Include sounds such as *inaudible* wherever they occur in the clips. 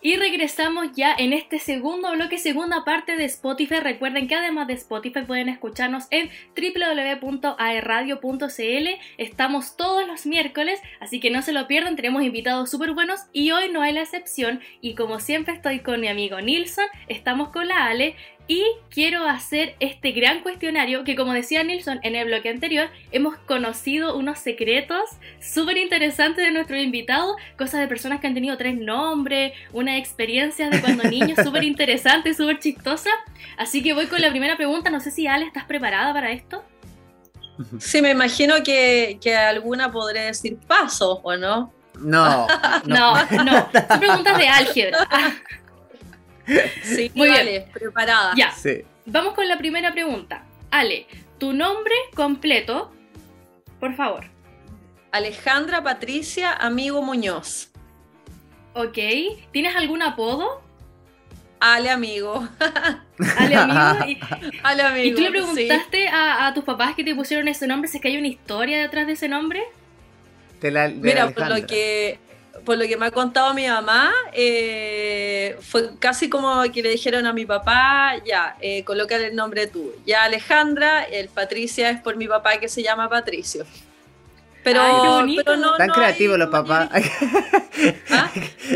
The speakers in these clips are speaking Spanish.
Y regresamos ya en este segundo bloque, segunda parte de Spotify. Recuerden que además de Spotify pueden escucharnos en www.aerradio.cl. Estamos todos los miércoles, así que no se lo pierdan. Tenemos invitados súper buenos y hoy no hay la excepción. Y como siempre estoy con mi amigo Nilsson, estamos con la Ale y quiero hacer este gran cuestionario que como decía Nilsson en el bloque anterior, hemos conocido unos secretos súper interesantes de nuestro invitado, cosas de personas que han tenido tres nombres, una experiencia de cuando *laughs* niños súper interesante, súper chistosa. Así que voy con la primera pregunta, no sé si Ale, ¿estás preparada para esto? Sí, me imagino que, alguna podré decir paso, ¿o no? No, *laughs* no, no, no. Son preguntas de álgebra. *laughs* Sí, muy bien. preparada. Ya. Vamos con la primera pregunta. Ale, tu nombre completo, por favor. Alejandra Patricia Amigo Muñoz. Ok. ¿Tienes algún apodo? Ale Amigo. *laughs* Ale Amigo. Y, *laughs* Ale Amigo. ¿Y tú le preguntaste a, tus papás que te pusieron ese nombre? ¿Es que hay una historia detrás de ese nombre? Mira, por lo que por lo que me ha contado mi mamá, eh, fue casi como que le dijeron a mi papá, ya, eh, colócale el nombre tú. Ya Alejandra, el Patricia es por mi papá que se llama Patricio. Pero, pero no, Tan creativos los papás. *laughs* ¿Ah?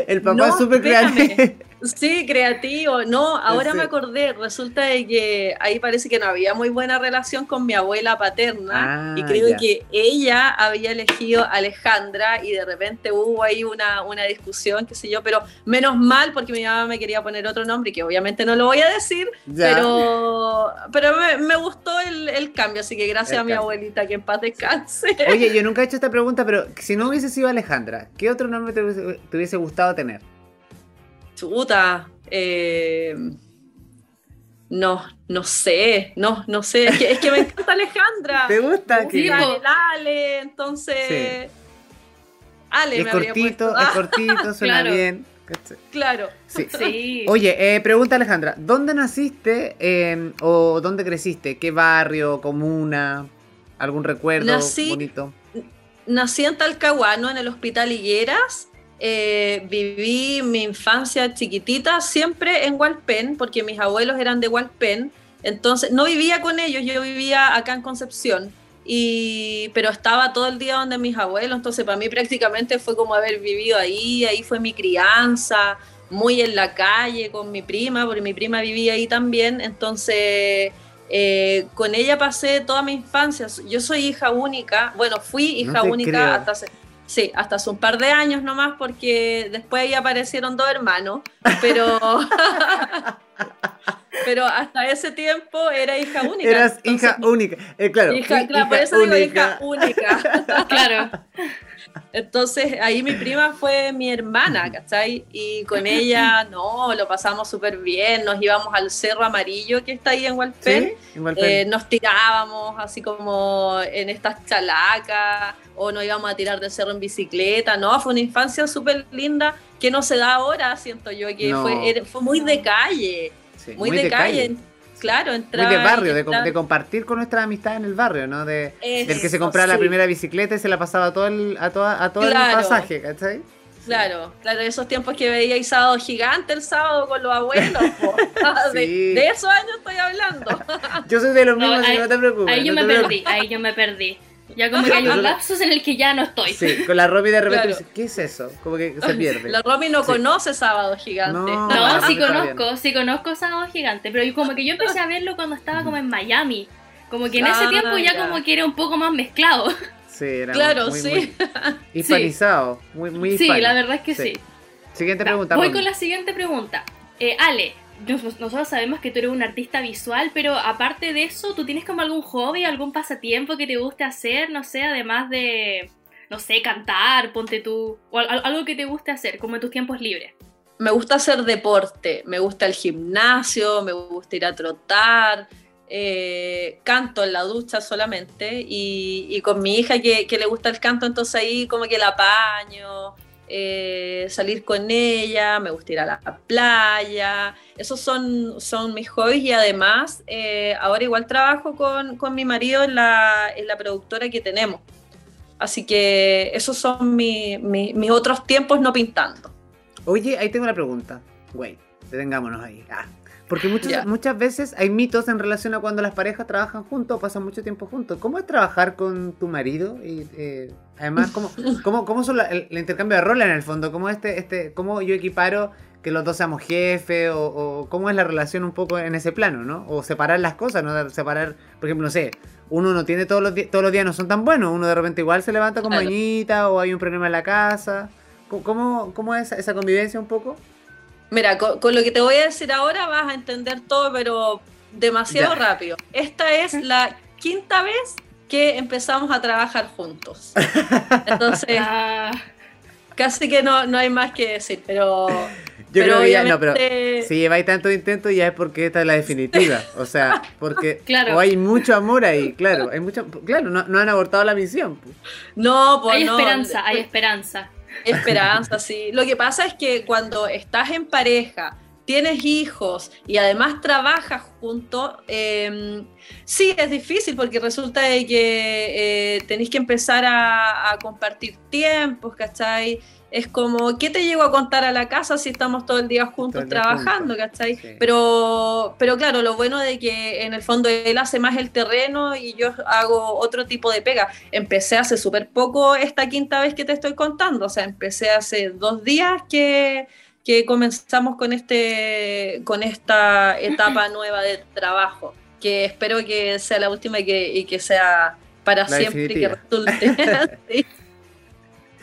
El papá es súper creativo. Sí, creativo. No, ahora me acordé. Resulta de que ahí parece que no había muy buena relación con mi abuela paterna. y ah, creo que ella había elegido a Alejandra y de repente hubo ahí una, una discusión, qué sé yo. Pero menos mal porque mi mamá me quería poner otro nombre que obviamente no lo voy a decir. Pero, pero me, gustó el, cambio. Así que gracias a mi abuelita, que en paz descanse. Oye, yo *laughs* nunca he hecho esta pregunta, pero si no hubiese sido Alejandra, ¿qué otro nombre te hubiese gustado tener? Chuta. Eh, no, no sé, no, no sé. Es que, me encanta *laughs* Alejandra. ¿Te gusta? Sí, Ale, entonces. Ale, es cortito, es *laughs* cortito, suena bien. Claro. Sí. *laughs* Oye, eh, pregunta Alejandra, ¿dónde naciste eh, o dónde creciste? ¿Qué barrio, comuna? ¿Algún recuerdo bonito? Nací en Talcahuano, en el Hospital Higueras, eh, viví mi infancia chiquitita siempre en Hualpén, porque mis abuelos eran de Hualpén. Entonces, no vivía con ellos, yo vivía acá en Concepción. Y, pero estaba todo el día donde mis abuelos, entonces para mí prácticamente fue como haber vivido ahí, ahí fue mi crianza, muy en la calle con mi prima, porque mi prima vivía ahí también, entonces eh, con ella pasé toda mi infancia. Yo soy hija única, bueno, fui hija única hasta hace, Sí, hasta hace un par de años nomás, porque después ahí aparecieron dos hermanos, pero, *laughs* pero hasta ese tiempo era hija única. Eras hija única, eh, claro. Hija, claro, por eso digo hija única. *laughs* claro. Entonces ahí mi prima fue mi hermana, ¿cachai? Y con ella, no, lo pasamos súper bien, nos íbamos al Cerro Amarillo que está ahí en Hualpén, eh, nos tirábamos así como en estas chalacas, o nos íbamos a tirar del cerro en bicicleta, no, fue una infancia súper linda que no se da ahora, siento yo, que fue, fue muy de calle, muy, de, calle claro, entrar. Muy de barrio, de, compartir con nuestra amistad en el barrio, ¿no? De, del que se compraba la primera bicicleta y se la pasaba todo el, a, toda, a todo el pasaje, ¿cachai? Claro, claro, esos tiempos que veía sábado gigante el sábado con los abuelos. *laughs* de, esos años estoy hablando. *laughs* yo soy de los mismos, no, no te preocupes. Ahí yo me perdí, ahí yo me perdí. Ya como que hay un *laughs* lapsus en el que ya no estoy. Sí, con la Romy de repente dice, ¿qué es eso? Como que se *laughs* pierde. La Romy no conoce Sábado Gigante. No, sí conozco, sí conozco Sábado Gigante, pero como que yo empecé a verlo cuando estaba como en Miami. Como que en ese ah, tiempo ya, como que era un poco más mezclado. Sí, era claro, muy, sí. *laughs* hispanizado, muy, muy Sí, la verdad es que sí. Siguiente pregunta. Voy con la siguiente pregunta. Eh, Ale, nosotros sabemos que tú eres un artista visual, pero aparte de eso, ¿tú tienes como algún hobby, algún pasatiempo que te guste hacer? No sé, además de, no sé, cantar, ponte tú, o algo que te guste hacer, como en tus tiempos libres. Me gusta hacer deporte, me gusta el gimnasio, me gusta ir a trotar, eh, canto en la ducha solamente y, con mi hija que, que, le gusta el canto, entonces ahí como que la apaño, eh, salir con ella, me gusta ir a la playa, esos son, son mis hobbies y además eh, ahora igual trabajo con, mi marido en la, en la, productora que tenemos. Así que esos son mis otros tiempos no pintando. Oye, ahí tengo una pregunta. Güey, detengámonos ahí. Ah. Porque muchas, muchas veces hay mitos en relación a cuando las parejas trabajan juntos o pasan mucho tiempo juntos. ¿Cómo es trabajar con tu marido? Y eh, además, ¿cómo, *laughs* cómo, cómo son el, intercambio de roles en el fondo? ¿Cómo, este, este, ¿Cómo yo equiparo que los dos seamos jefes? O, cómo es la relación un poco en ese plano, ¿no? O separar las cosas, ¿no? Separar, por ejemplo, no sé, uno no tiene todos los, todos los días, no son tan buenos. Uno de repente igual se levanta con claro. o hay un problema en la casa. ¿Cómo, cómo es esa convivencia un poco? Mira, con, lo que te voy a decir ahora vas a entender todo, pero demasiado rápido. Esta es la quinta vez que empezamos a trabajar juntos. *laughs* Entonces, ah. casi que no, no hay más que decir, pero... Yo creo que ya no, pero si lleváis tanto intento ya es porque esta es la definitiva. O sea, porque *laughs* o hay mucho amor ahí, claro. Hay mucho, claro, no, no han abortado la misión. No, pues Hay esperanza, hay esperanza. Esperanza, sí. Lo que pasa es que cuando estás en pareja, tienes hijos y además trabajas juntos, em, sí es difícil porque resulta de que eh, tenéis que empezar a, a compartir tiempos, ¿cachai? Es como, ¿qué te llego a contar a la casa si estamos todo el día juntos trabajando, ¿cachai? Pero, pero claro, lo bueno de que en el fondo él hace más el terreno y yo hago otro tipo de pega. Empecé hace súper poco esta quinta vez que te estoy contando, o sea, empecé hace dos días que, que comenzamos con, este, con esta etapa *clears throat* nueva de trabajo, que espero que sea la última y que, y que sea para siempre y que resulte. *laughs*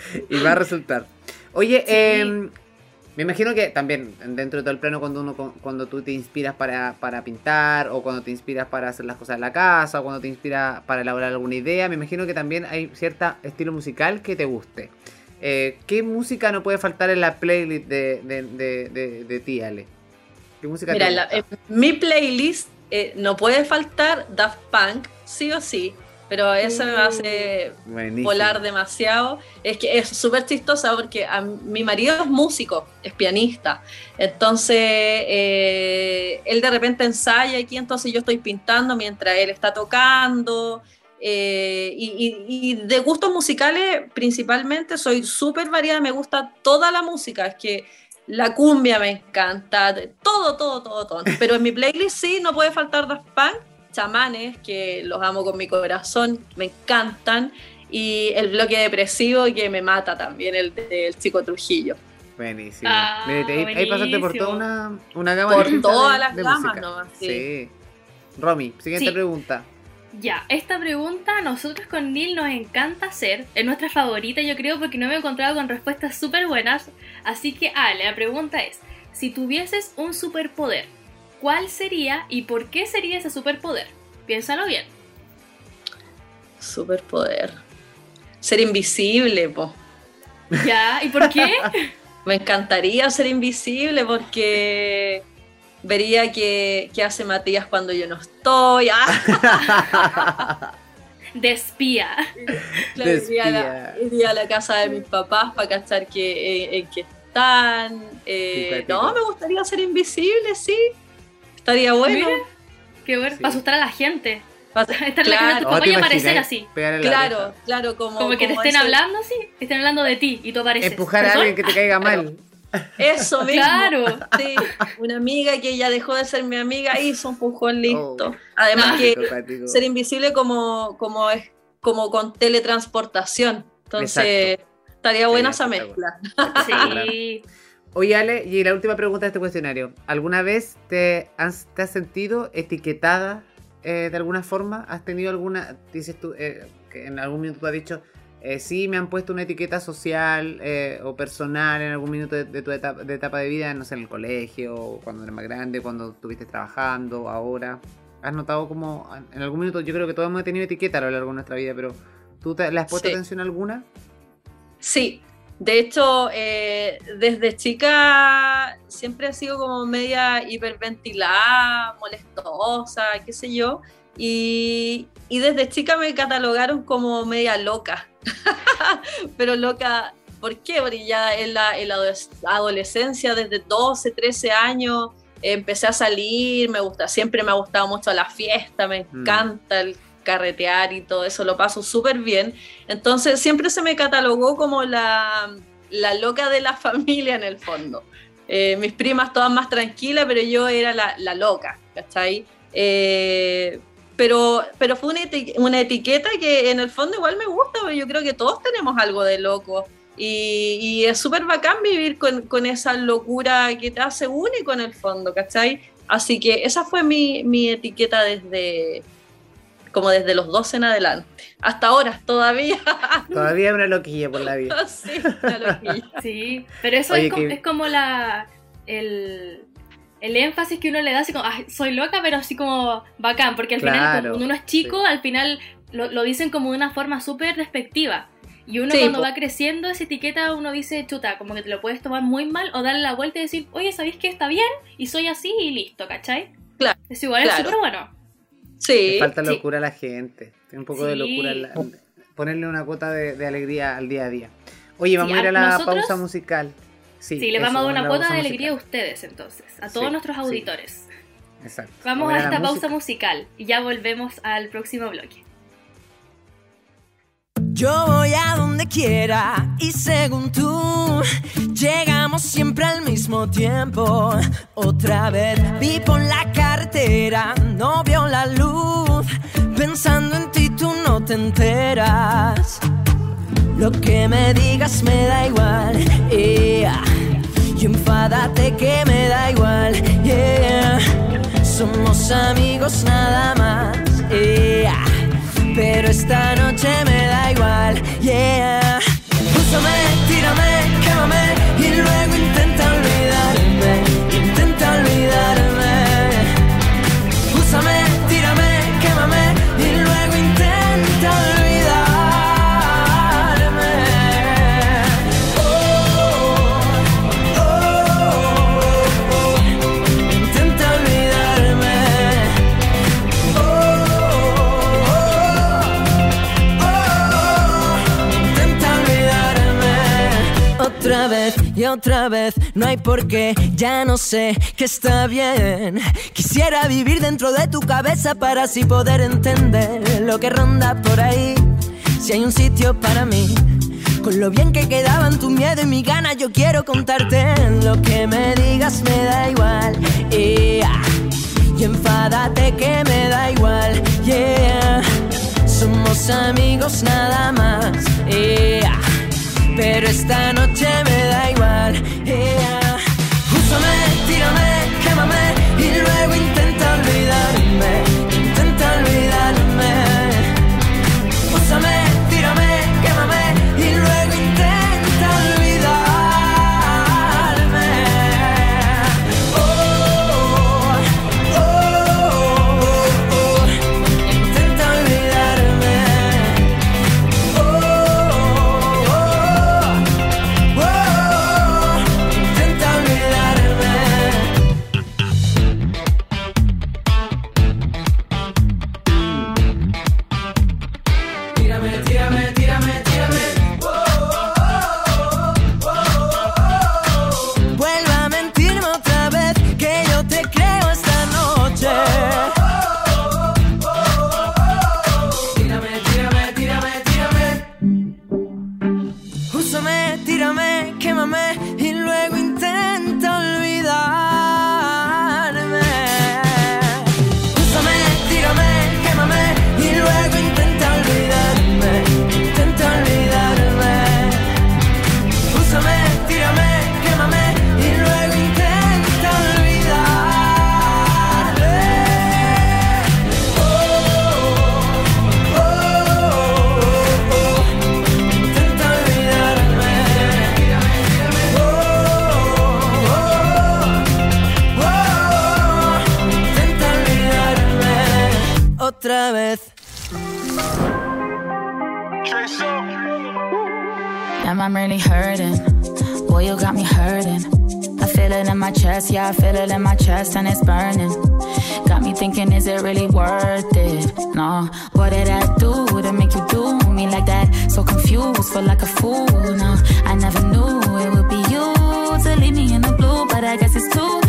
*laughs* Y va a resultar. Oye, em, me imagino que también dentro de todo el plano cuando uno cuando tú te inspiras para, pintar o cuando te inspiras para hacer las cosas en la casa o cuando te inspiras para elaborar alguna idea, me imagino que también hay cierto estilo musical que te guste. Eh, ¿Qué música no puede faltar en la playlist de, de, de, ti, Ale? ¿Qué música Mira, en mi playlist eh, no puede faltar Daft Punk, sí o sí pero eso me hace volar demasiado. Es que es súper chistosa porque mi marido es músico, es pianista. Entonces, eh, él de repente ensaya aquí, entonces yo estoy pintando mientras él está tocando. Eh, y, de gustos musicales, principalmente, soy súper variada, me gusta toda la música. Es que la cumbia me encanta, todo, todo, todo, todo. Pero en mi playlist sí, no puede faltar Daft Punk chamanes, que los amo con mi corazón, me encantan, y el bloque depresivo que me mata también, el del Chico Trujillo. Buenísimo. Ah, ahí, pasaste por toda una, una gama Por todas las gamas nomás. Sí. Romy, siguiente pregunta. Ya, esta pregunta nosotros con Neil nos encanta hacer, es nuestra favorita yo creo porque no me he encontrado con respuestas súper buenas, así que Ale, la pregunta es, si tuvieses un superpoder, ¿Cuál sería y por qué sería ese superpoder? Piénsalo bien. Superpoder. Ser invisible, po. ¿Ya? ¿Y por qué? *laughs* Me encantaría ser invisible porque vería qué, hace Matías cuando yo no estoy. ¡Ah! *laughs* De espía. Iría, a la, casa de mis papás para cachar que, eh, en qué están. Eh, no, me gustaría ser invisible, sí. Estaría bueno. qué bueno. Para asustar a la gente. *laughs* Esta claro. la que no aparecer así. Claro, claro, como. Como que te estén hablando así, estén hablando de ti y tú apareces. Empujar a alguien que te caiga mal. Eso *laughs* mismo. Claro. Sí, una amiga que ya dejó de ser mi amiga hizo un pujón listo. Oh. Además que ser invisible como, como es como con teletransportación. Entonces, estaría buena esa mezcla. Sí. Oye, Ale, y la última pregunta de este cuestionario. ¿Alguna vez te has, te has sentido etiquetada eh, de alguna forma? ¿Has tenido alguna, dices tú, eh, que en algún minuto tú has dicho, eh, sí, me han puesto una etiqueta social o personal en algún minuto de, tu etapa de, etapa de vida, no sé, en el colegio, cuando eras más grande, cuando estuviste trabajando, ahora? ¿Has notado como, en algún minuto, yo creo que todos hemos tenido etiqueta a lo largo de nuestra vida, pero ¿tú te, le has puesto atención alguna? Sí, de hecho, eh, desde chica siempre he sido como media hiperventilada, molestosa, qué sé yo. Y, desde chica me catalogaron como media loca. *laughs* Pero loca, ¿por qué? Porque ya en la, en la adolescencia, desde 12, 13 años, empecé a salir, me gusta, siempre me ha gustado mucho la fiesta, me mm. encanta el carretear y todo eso, lo paso súper bien. Entonces siempre se me catalogó como la, la loca de la *laughs* familia en el fondo. Eh, mis primas todas más tranquilas, pero yo era la, la loca, ¿cachai? Eh, pero, pero fue una, una, etiqueta que en el fondo igual me gusta, porque yo creo que todos tenemos algo de loco. Y, y es súper bacán vivir con, con, esa locura que te hace único en el fondo, ¿cachai? Así que esa fue mi, mi etiqueta desde, como desde los 12 en adelante. Hasta ahora, todavía. *laughs* Todavía una loquilla por la vida. *laughs* sí, una loquilla. *laughs* Sí, pero eso es, como, es, como, la. El, el, énfasis que uno le da, así como, soy loca, pero así como bacán, porque al final, cuando uno es chico, al final lo, lo, dicen como de una forma súper despectiva. Y uno sí, cuando po. va creciendo, esa etiqueta, uno dice, chuta, como que te lo puedes tomar muy mal o darle la vuelta y decir, oye, ¿sabéis que está bien? Y soy así y listo, ¿cachai? Claro. Es igual, claro. es súper bueno. Sí. Le falta locura sí. a la gente. Un poco sí. de locura. La, ponerle una cuota de, de, alegría al día a día. Oye, vamos sí, a ir a la nosotros, pausa musical. Sí, sí le vamos a dar una cuota de alegría musical. a ustedes entonces, a todos nuestros auditores. Exacto. Vamos, vamos a, a esta pausa musical y ya volvemos al próximo bloque. Yo voy a donde quiera y según tú llegamos siempre al mismo tiempo. Otra vez vi por la carretera, no veo la luz. Pensando en ti tú no te enteras. Lo que me digas me da igual. Yeah. Y enfádate que me da igual. Yeah. Somos amigos nada más. Pero esta noche me da igual, yeah. Úsame, tírame, quémame vez y otra vez. No hay por qué, ya no sé que está bien. Quisiera vivir dentro de tu cabeza para así poder entender lo que ronda por ahí. Si hay un sitio para mí. Con lo bien que quedaban tu miedo y mi gana, yo quiero contarte lo que me digas me da igual. Y enfádate que me da igual. Somos amigos nada más. Pero esta noche me da igual. Damn, I'm really hurting. Boy, you got me hurting. I feel it in my chest, yeah, I feel it in my chest, and it's burning. Got me thinking, is it really worth it? No, what did I do to make you do me like that? So confused, feel like a fool. No, I never knew it would be you to leave me in the blue, but I guess it's too,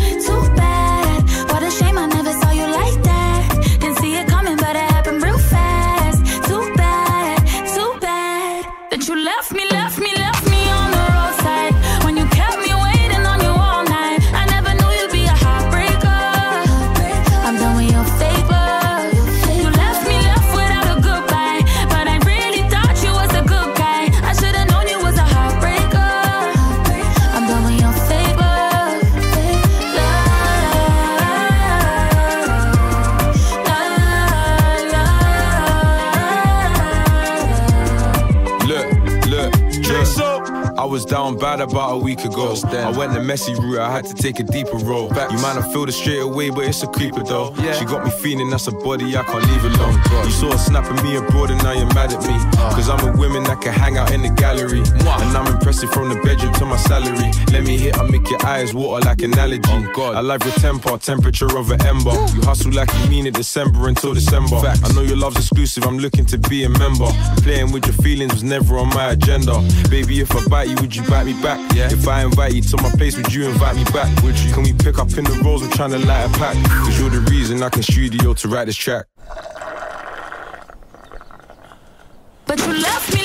about a week ago. I went the messy route, I had to take a deeper road. You might not feel it straight away, but it's a creeper though. She got me feeling that's a body I can't leave alone. You saw her snapping me abroad and now you're mad at me. Cause I'm a woman that can hang out in the gallery. And I'm impressive from the bedroom to my salary. Let me hit, I make your eyes water like an allergy. I love your temper, temperature of an ember. You hustle like you mean it December until December. I know your love's exclusive, I'm looking to be a member. Playing with your feelings was never on my agenda. Baby, if I bite you, would you bite me back? Yeah. If I invite you to my place, would you invite me back? Would you? Can we pick up in the rolls? I'm trying to light a pack. Cause you're the reason I can studio to write this track. But you left me, left me,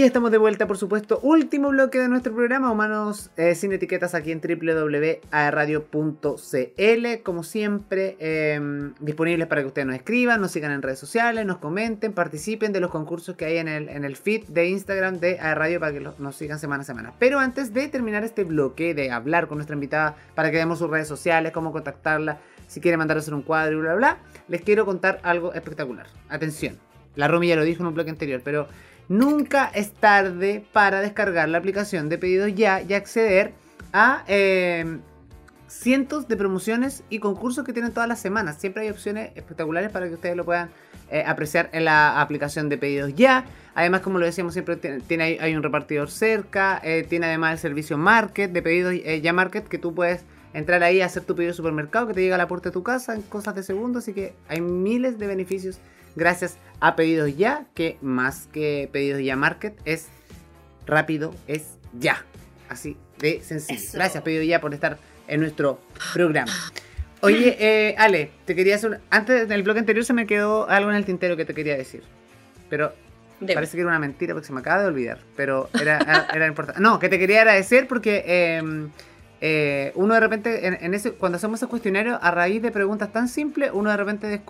estamos de vuelta, por supuesto. Último bloque de nuestro programa, Humanos eh, sin etiquetas, aquí en www.radio.cl. Como siempre, em, disponibles para que ustedes nos escriban, nos sigan en redes sociales, nos comenten, participen de los concursos que hay en el, en el feed de Instagram de Radio para que nos sigan semana a semana. Pero antes de terminar este bloque, de hablar con nuestra invitada para que demos sus redes sociales, cómo contactarla, si quiere mandar a hacer un cuadro y bla, bla, bla, les quiero contar algo espectacular. Atención. La Romy ya lo dijo en un bloque anterior, pero Nunca es tarde para descargar la aplicación de pedidos ya y acceder a eh, cientos de promociones y concursos que tienen todas las semanas. Siempre hay opciones espectaculares para que ustedes lo puedan eh, apreciar en la aplicación de pedidos ya. Además, como lo decíamos siempre, tiene, hay, un repartidor cerca. Eh, tiene además el servicio Market de pedidos ya Market que tú puedes entrar ahí a hacer tu pedido de supermercado que te llega a la puerta de tu casa en cosas de segundos. Así que hay miles de beneficios gracias a Pedidos Ya, que más que Pedidos Ya Market es rápido, es ya. Así de sencillo. Gracias Pedidos Ya por estar en nuestro programa. Oye, eh, Ale, te quería hacer... Antes del blog anterior se me quedó algo en el tintero que te quería decir. Pero parece que era una mentira porque se me acaba de olvidar. Pero era, *laughs* era, importante. No, que te quería agradecer porque... Em, eh, uno de repente, en, ese, cuando hacemos esos cuestionarios, a raíz de preguntas tan simples, uno de repente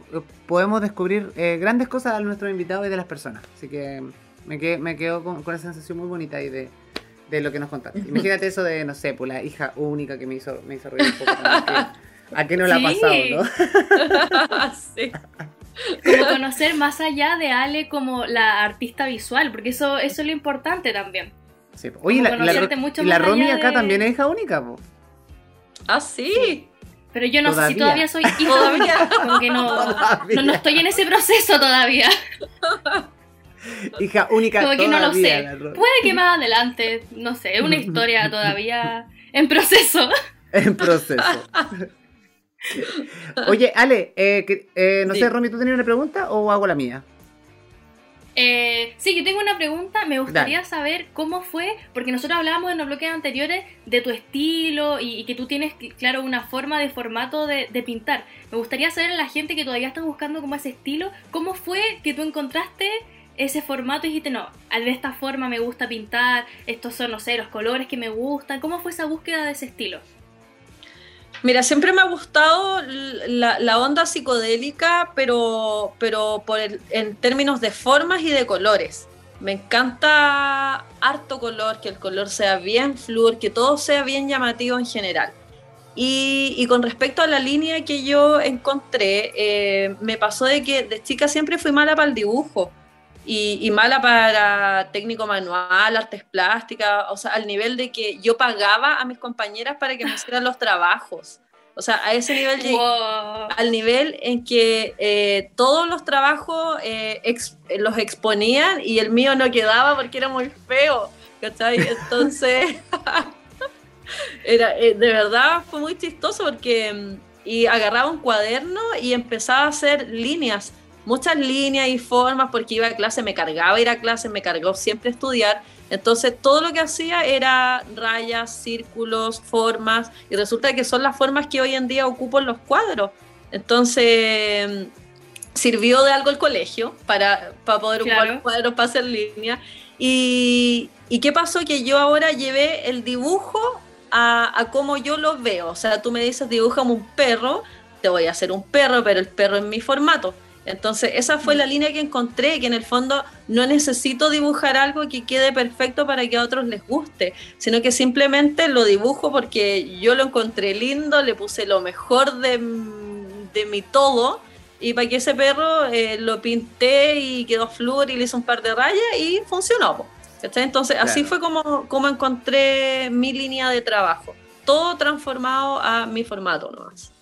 podemos descubrir eh, grandes cosas a nuestros invitados y de las personas. Así que me, me quedo con, esa sensación muy bonita ahí de, de lo que nos contaste. *laughs* Imagínate eso de, no sé, pues la hija única que me hizo, me hizo reír un poco. ¿A qué no la ha pasado, no? *laughs* sí. Como conocer más allá de Ale como la artista visual, porque eso, eso es lo importante también. Oye, la, la, Romy acá también es hija única, po. Ah, sí. Pero yo no sé si todavía soy *laughs* hija única. Como que no, no, estoy en ese proceso todavía. hija única Como que no lo sé. Puede que más adelante, no sé, es una historia *laughs* todavía en proceso. en proceso. *laughs* Oye, Ale, eh, eh, no sé, Romy, ¿tú tenías una pregunta o hago la mía? Eh, sí, yo tengo una pregunta. Me gustaría saber cómo fue, porque nosotros hablábamos en los bloques anteriores de tu estilo y, que tú tienes, claro, una forma de formato de, pintar. Me gustaría saber a la gente que todavía está buscando como ese estilo, cómo fue que tú encontraste ese formato y dijiste, no, de esta forma me gusta pintar, estos son, no sé, los colores que me gustan? ¿Cómo fue esa búsqueda de ese estilo? Mira, siempre me ha gustado la, onda psicodélica, pero, pero en términos de formas y de colores. Me encanta harto color, que el color sea bien fluor, que todo sea bien llamativo en general. Y, con respecto a la línea que yo encontré, eh, me pasó de que de chica siempre fui mala para el dibujo y, mala para técnico manual, artes plásticas, o sea, al nivel de que yo pagaba a mis compañeras para que me hicieran los trabajos. O sea, a ese nivel llegué, al nivel en que eh, todos los trabajos eh, los exponían y el mío no quedaba porque era muy feo, ¿cachai? Entonces, *laughs* era, eh, de verdad fue muy chistoso porque mm, y agarraba un cuaderno y empezaba a hacer líneas muchas líneas y formas porque iba a clase, me cargaba ir a clase, me cargó siempre estudiar. Entonces todo lo que hacía era rayas, círculos, formas y resulta que son las formas que hoy en día ocupo en los cuadros. Entonces sirvió de algo el colegio para, para poder ocupar cuadros para hacer líneas. Y, y, qué pasó? Que yo ahora llevé el dibujo a, a cómo yo lo veo. O sea, tú me dices dibujame un perro, te voy a hacer un perro, pero el perro en mi formato. Entonces, esa fue la línea que encontré, que en el fondo no necesito dibujar algo que quede perfecto para que a otros les guste, sino que simplemente lo dibujo porque yo lo encontré lindo, le puse lo mejor de, mi todo y para que ese perro eh, lo pinté y quedó flúor y le hice un par de rayas y funcionó. Entonces, así fue como, como encontré mi línea de trabajo, todo transformado a mi formato nomás.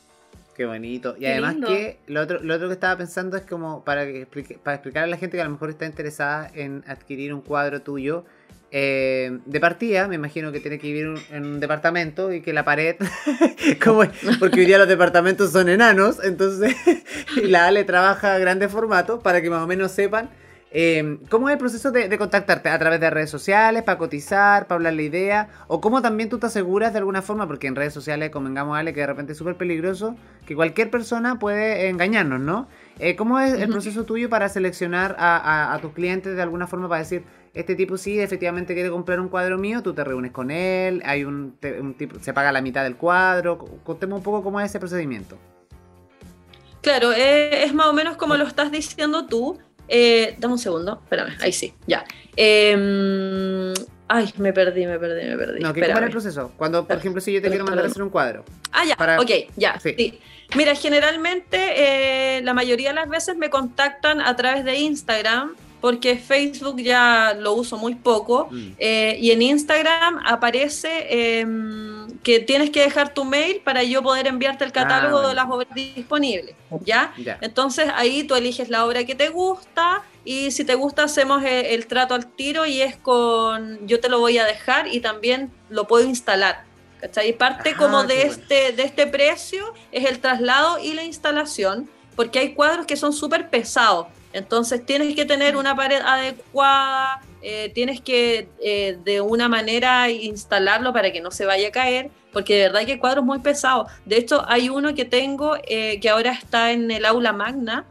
Qué bonito. Y además que lo otro, lo otro que estaba pensando es como para, que para explicar a la gente que a lo mejor está interesada en adquirir un cuadro tuyo. Eh, de partida, me imagino que tiene que vivir en un departamento y que la pared, *laughs* como porque hoy día los departamentos son enanos, entonces *laughs* la Ale trabaja a grande formato para que más o menos sepan Em, ¿Cómo es el proceso de, contactarte? ¿A través de redes sociales, para cotizar, para hablar la idea? ¿O cómo también tú te aseguras de alguna forma? Porque en redes sociales, convengamos, Ale, que de repente es súper peligroso, que cualquier persona puede engañarnos, ¿no? Eh, ¿Cómo es el proceso tuyo para seleccionar a, tus clientes de alguna forma para decir, este tipo sí, efectivamente quiere comprar un cuadro mío, tú te reúnes con él, hay un, tipo, se paga la mitad del cuadro? Contemos un poco cómo es ese procedimiento. Claro, eh, es más o menos como lo estás diciendo tú. Eh, dame un segundo, espérame, ahí sí, ya. Em, ay, me perdí, me perdí, me perdí. No, ¿qué es el proceso? Cuando, por ejemplo, si yo te quiero mandar a hacer un cuadro. Ah, ya, ok, ya, sí. Mira, generalmente eh, la mayoría de las veces me contactan a través de Instagram porque Facebook ya lo uso muy poco mm. eh, y en Instagram aparece em, que tienes que dejar tu mail para yo poder enviarte el catálogo ah, de las obras disponibles, ¿ya? Entonces ahí tú eliges la obra que te gusta y si te gusta hacemos eh, el, trato al tiro y es con yo te lo voy a dejar y también lo puedo instalar. ¿Cachai? Parte como de este, de este precio es el traslado y la instalación, porque hay cuadros que son súper pesados. Entonces tienes que tener una pared adecuada, eh, tienes que eh, de una manera instalarlo para que no se vaya a caer, porque de verdad que el cuadro es muy pesado. De hecho, hay uno que tengo eh, que ahora está en el aula magna.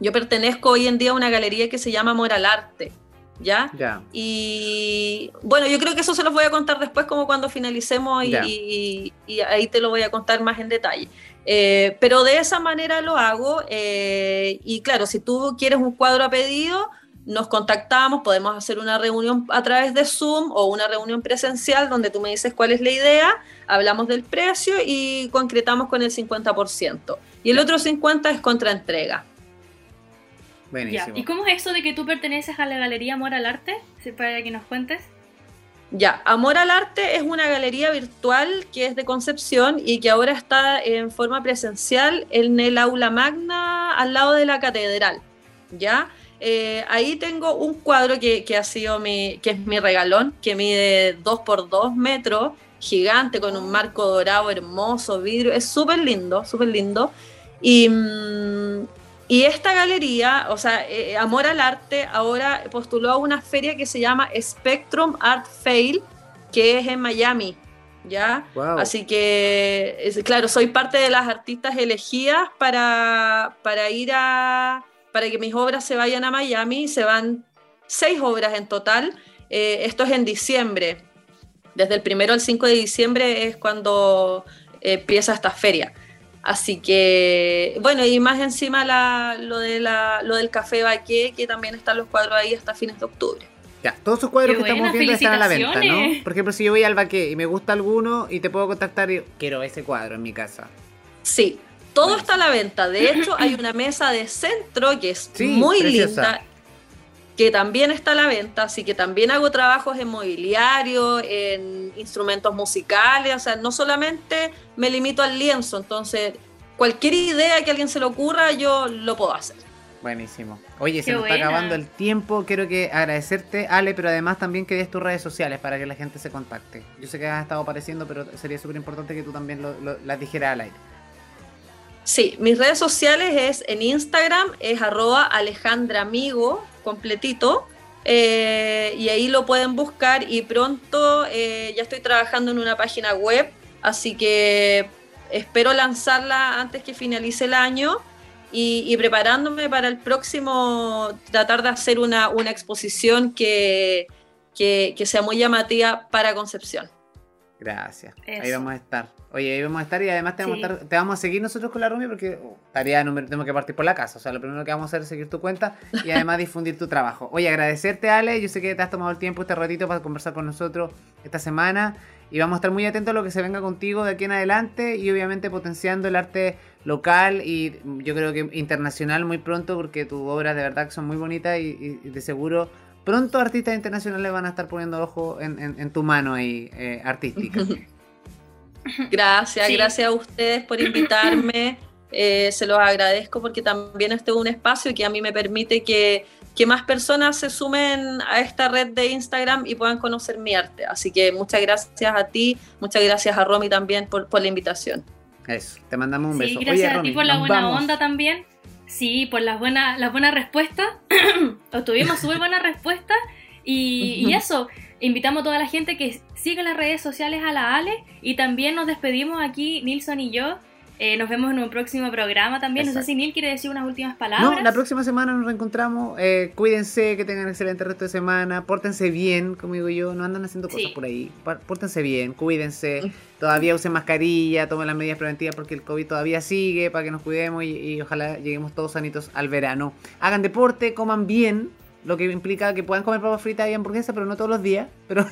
Yo pertenezco hoy en día a una galería que se llama Moral Arte. ¿Ya? Y bueno, yo creo que eso se los voy a contar después, como cuando finalicemos, y ahí te lo voy a contar más en detalle. Eh, pero de esa manera lo hago eh, y claro, si tú quieres un cuadro a pedido, nos contactamos, podemos hacer una reunión a través de Zoom o una reunión presencial donde tú me dices cuál es la idea, hablamos del precio y concretamos con el 50%. Y el otro 50% es contra entrega. ¿Y cómo es eso de que tú perteneces a la Galería Amor al Arte? Para que nos cuentes. Ya, Amor al Arte es una galería virtual que es de Concepción y que ahora está en forma presencial en el aula magna al lado de la catedral. ¿Ya? Eh, ahí tengo un cuadro que, ha sido mi, que es mi regalón, que mide 2 por 2 metros, gigante, con un marco dorado hermoso, vidrio, es súper lindo, súper lindo. Y, mm, y esta galería, o sea, eh, eh, Amor al Arte, ahora postuló a una feria que se llama Spectrum Art Fail, que es en Miami, ¿ya? Así que, claro, soy parte de las artistas elegidas para, para ir a, para que mis obras se vayan a Miami. Se van seis obras en total. Eh, esto es en diciembre. Desde el primero al 5 de diciembre es cuando empieza esta feria. Así que, bueno, y más encima lo, de lo del Café Baqué, que también están los cuadros ahí hasta fines de octubre. Ya, todos esos cuadros que estamos viendo están a la venta, ¿no? Por ejemplo, si yo voy al Baqué y me gusta alguno y te puedo contactar y quiero ese cuadro en mi casa. Sí, todo está a la venta. De hecho, hay una mesa de centro que es muy linda que también está a la venta, así que también hago trabajos en mobiliario, en instrumentos musicales, o sea, no solamente me limito al lienzo, entonces cualquier idea que a alguien se le ocurra, yo lo puedo hacer. Buenísimo. Oye, se nos está acabando el tiempo. Quiero que agradecerte, Ale, pero además también que des tus redes sociales para que la gente se contacte. Yo sé que has estado apareciendo, pero sería súper importante que tú también las dijeras al aire. Sí, mis redes sociales es en Instagram, es arroba alejandramigo, completito. Eh, y ahí lo pueden buscar y pronto eh, ya estoy trabajando en una página web, así que espero lanzarla antes que finalice el año y, preparándome para el próximo, tratar de hacer una, exposición que, que sea muy llamativa para Concepción. Gracias. Ahí vamos a estar. Oye, ahí vamos a estar y además te vamos, a, te vamos a seguir nosotros con la Rumi porque uh, tarea número, tenemos que partir por la casa. O sea, lo primero que vamos a hacer es seguir tu cuenta y *laughs* además difundir tu trabajo. Oye, agradecerte, Ale. Yo sé que te has tomado el tiempo este ratito para conversar con nosotros esta semana y vamos a estar muy atentos a lo que se venga contigo de aquí en adelante y obviamente potenciando el arte local y yo creo que internacional muy pronto porque tus obras de verdad son muy bonitas y de seguro pronto artistas internacionales van a estar poniendo ojo en, tu mano ahí, eh, artística. *laughs* Gracias, gracias a ustedes por invitarme. *laughs* Eh, se los agradezco porque también este es un espacio que a mí me permite que, más personas se sumen a esta red de Instagram y puedan conocer mi arte. Así que muchas gracias a ti, muchas gracias a Romy también por, la invitación. Eso, te mandamos un beso. gracias a ti por la buena onda también. Sí, por las buenas, las buenas respuestas. *clears throat* Obtuvimos súper buenas respuestas. Y, y, eso, invitamos a toda la gente que siga las redes sociales a la Ale. Y también nos despedimos aquí, Nilson y yo, eh, nos vemos en un próximo programa también. No sé si Neil quiere decir unas últimas palabras. No, la próxima semana nos reencontramos. Eh, cuídense, que tengan excelente resto de semana. Pórtense bien, como digo yo. No andan haciendo cosas por ahí. Pórtense bien, cuídense. Todavía usen mascarilla, tomen las medidas preventivas porque el COVID todavía sigue para que nos cuidemos y, ojalá lleguemos todos sanitos al verano. Hagan deporte, coman bien. Lo que implica que puedan comer papas fritas y hamburguesas, pero no todos los días. Pero,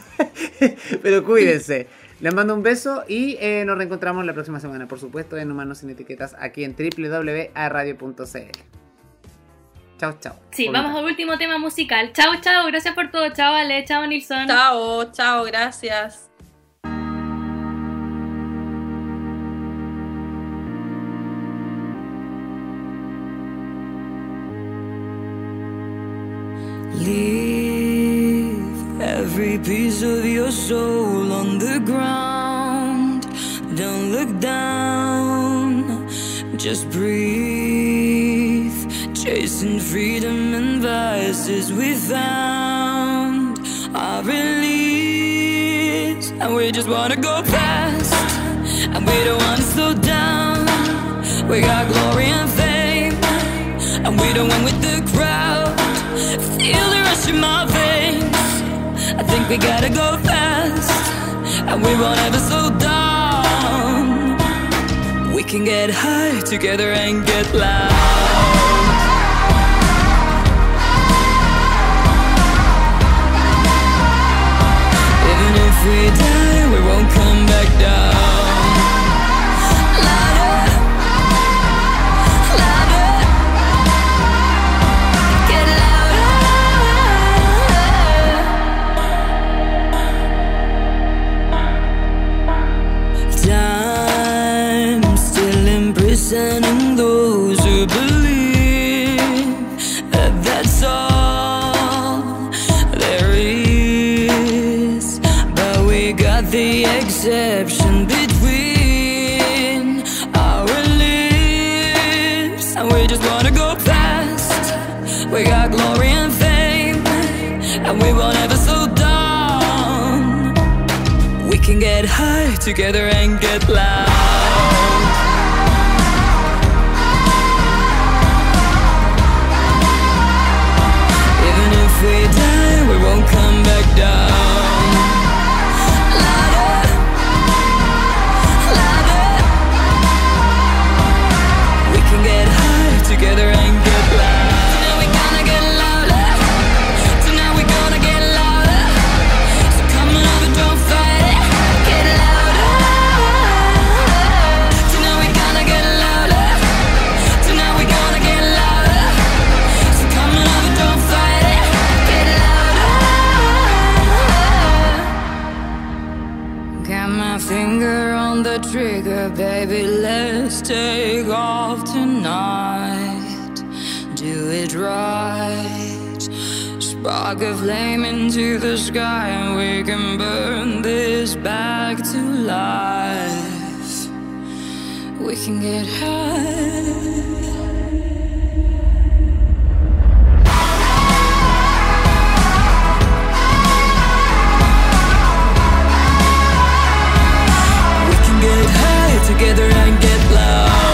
*laughs* pero cuídense. Les mando un beso y eh, nos reencontramos la próxima semana, por supuesto, en Humanos sin Etiquetas, aquí en www.radio.cl. Chao, chao. Sí, vamos al último tema musical. Chao, chao. Gracias por todo. Chao, Ale. Chao, Nilsson. Chao, chao. Gracias. Every piece of your soul on the ground. Don't look down, just breathe. Chasing freedom and vices we found our release, and we just wanna go fast, and we don't wanna slow down. We got glory and fame, and we don't win with the crowd. Feel the rush in my we gotta go fast, and we won't ever slow down. We can get high together and get loud. Even if we die, all there is. But we got the exception between our lips, and we just wanna go fast. We got glory and fame, and we won't ever slow down. We can get high together and get loud. my finger on the trigger, baby. Let's take off tonight. Do it right. Spark a flame into the sky, and we can burn this back to life. We can get high. together and get loud